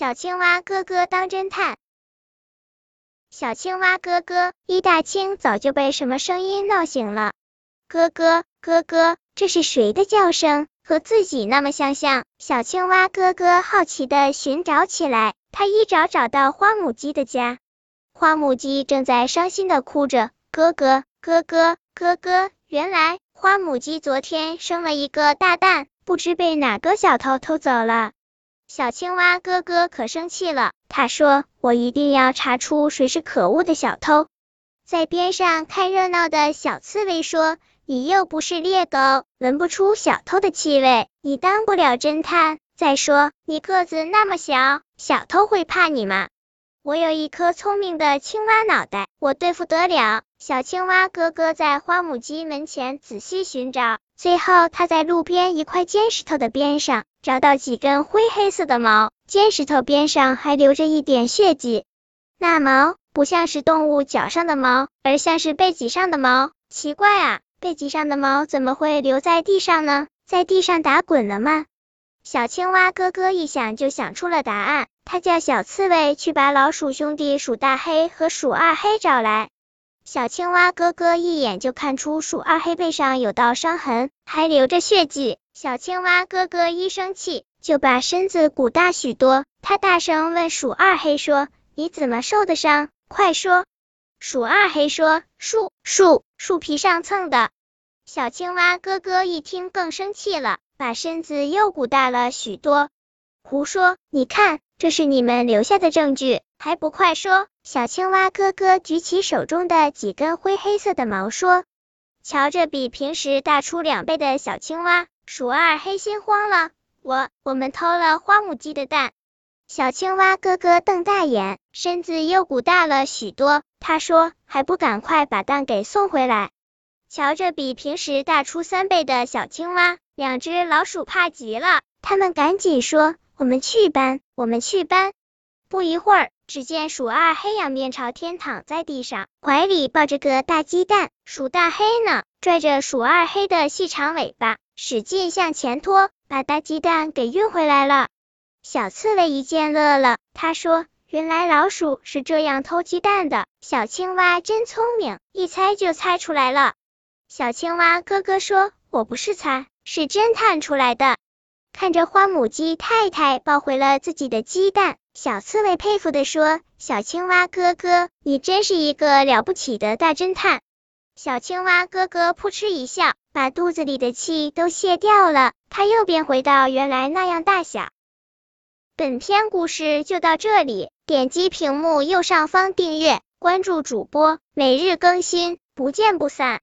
小青蛙哥哥当侦探。小青蛙哥哥一大清早就被什么声音闹醒了。哥哥，哥哥，这是谁的叫声？和自己那么相像。小青蛙哥哥好奇的寻找起来。他一找找到花母鸡的家，花母鸡正在伤心的哭着。哥哥，哥哥，哥哥，原来花母鸡昨天生了一个大蛋，不知被哪个小偷偷走了。小青蛙哥哥可生气了，他说：“我一定要查出谁是可恶的小偷。”在边上看热闹的小刺猬说：“你又不是猎狗，闻不出小偷的气味，你当不了侦探。再说，你个子那么小，小偷会怕你吗？”我有一颗聪明的青蛙脑袋，我对付得了。小青蛙哥哥在花母鸡门前仔细寻找。最后，他在路边一块尖石头的边上找到几根灰黑色的毛，尖石头边上还留着一点血迹。那毛不像是动物脚上的毛，而像是背脊上的毛。奇怪啊，背脊上的毛怎么会留在地上呢？在地上打滚了吗？小青蛙哥哥一想就想出了答案，他叫小刺猬去把老鼠兄弟鼠大黑和鼠二黑找来。小青蛙哥哥一眼就看出鼠二黑背上有道伤痕，还流着血迹。小青蛙哥哥一生气，就把身子鼓大许多。他大声问鼠二黑说：“你怎么受的伤？快说！”鼠二黑说：“树树树皮上蹭的。”小青蛙哥哥一听更生气了，把身子又鼓大了许多。胡说！你看，这是你们留下的证据。还不快说！小青蛙哥哥举起手中的几根灰黑色的毛说：“瞧着比平时大出两倍的小青蛙，鼠二黑心慌了。我我们偷了花母鸡的蛋。”小青蛙哥哥瞪大眼，身子又鼓大了许多。他说：“还不赶快把蛋给送回来！”瞧着比平时大出三倍的小青蛙，两只老鼠怕极了，他们赶紧说：“我们去搬，我们去搬。”不一会儿。只见鼠二黑仰面朝天躺在地上，怀里抱着个大鸡蛋。鼠大黑呢，拽着鼠二黑的细长尾巴，使劲向前拖，把大鸡蛋给运回来了。小刺猬一见乐了，他说：“原来老鼠是这样偷鸡蛋的，小青蛙真聪明，一猜就猜出来了。”小青蛙哥哥说：“我不是猜，是侦探出来的。”看着花母鸡太太抱回了自己的鸡蛋。小刺猬佩服的说：“小青蛙哥哥，你真是一个了不起的大侦探。”小青蛙哥哥扑哧一笑，把肚子里的气都泄掉了，他又变回到原来那样大小。本篇故事就到这里，点击屏幕右上方订阅，关注主播，每日更新，不见不散。